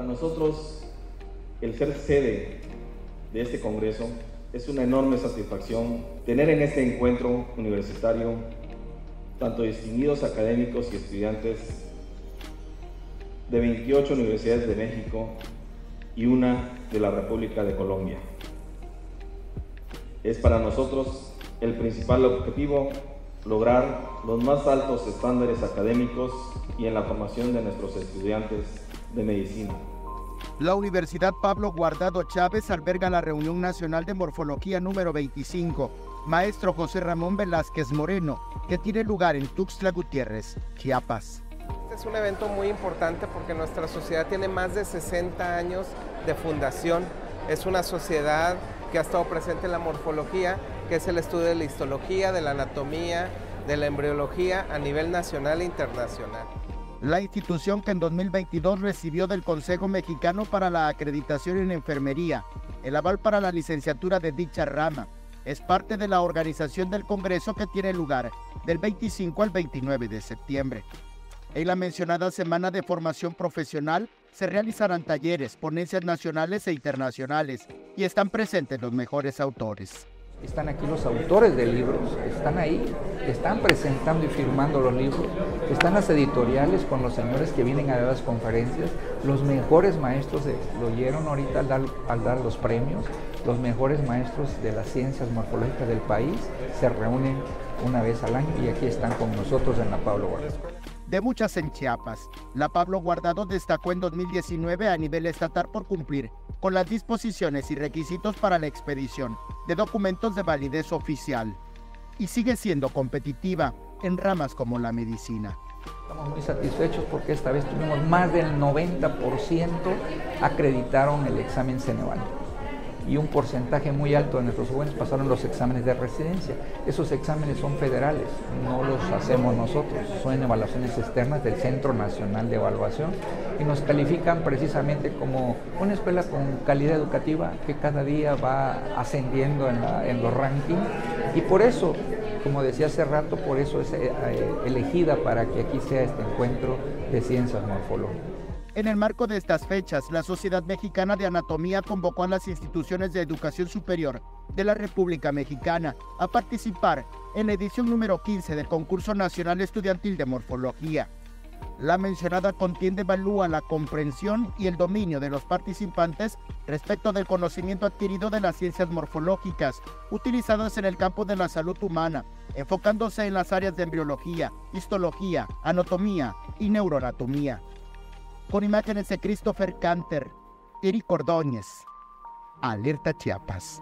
Para nosotros, el ser sede de este Congreso es una enorme satisfacción tener en este encuentro universitario tanto distinguidos académicos y estudiantes de 28 universidades de México y una de la República de Colombia. Es para nosotros el principal objetivo lograr los más altos estándares académicos y en la formación de nuestros estudiantes de medicina. La Universidad Pablo Guardado Chávez alberga la Reunión Nacional de Morfología número 25, Maestro José Ramón Velázquez Moreno, que tiene lugar en Tuxtla Gutiérrez, Chiapas. Este es un evento muy importante porque nuestra sociedad tiene más de 60 años de fundación. Es una sociedad que ha estado presente en la morfología, que es el estudio de la histología, de la anatomía, de la embriología a nivel nacional e internacional. La institución que en 2022 recibió del Consejo Mexicano para la Acreditación en Enfermería el aval para la licenciatura de dicha rama es parte de la organización del Congreso que tiene lugar del 25 al 29 de septiembre. En la mencionada semana de formación profesional se realizarán talleres, ponencias nacionales e internacionales y están presentes los mejores autores. Están aquí los autores de libros, están ahí, están presentando y firmando los libros, están las editoriales con los señores que vienen a dar las conferencias, los mejores maestros, lo oyeron ahorita al dar, al dar los premios, los mejores maestros de las ciencias morfológicas del país se reúnen una vez al año y aquí están con nosotros en la Pablo Guardado. De muchas en Chiapas, la Pablo Guardado destacó en 2019 a nivel estatal por cumplir con las disposiciones y requisitos para la expedición de documentos de validez oficial y sigue siendo competitiva en ramas como la medicina. Estamos muy satisfechos porque esta vez tuvimos más del 90% acreditaron el examen Ceneval y un porcentaje muy alto de nuestros jóvenes pasaron los exámenes de residencia. Esos exámenes son federales, no los hacemos nosotros, son evaluaciones externas del Centro Nacional de Evaluación y nos califican precisamente como una escuela con calidad educativa que cada día va ascendiendo en, los rankings y por eso, como decía hace rato, por eso es eh, elegida para que aquí sea este encuentro de ciencias morfológicas. En el marco de estas fechas, la Sociedad Mexicana de Anatomía convocó a las instituciones de educación superior de la República Mexicana a participar en la edición número 15 del Concurso Nacional Estudiantil de Morfología. La mencionada contienda evalúa la comprensión y el dominio de los participantes respecto del conocimiento adquirido de las ciencias morfológicas utilizadas en el campo de la salud humana, enfocándose en las áreas de embriología, histología, anatomía y neuroanatomía con imágenes de Christopher Canter, Eric Ordóñez. Alerta Chiapas.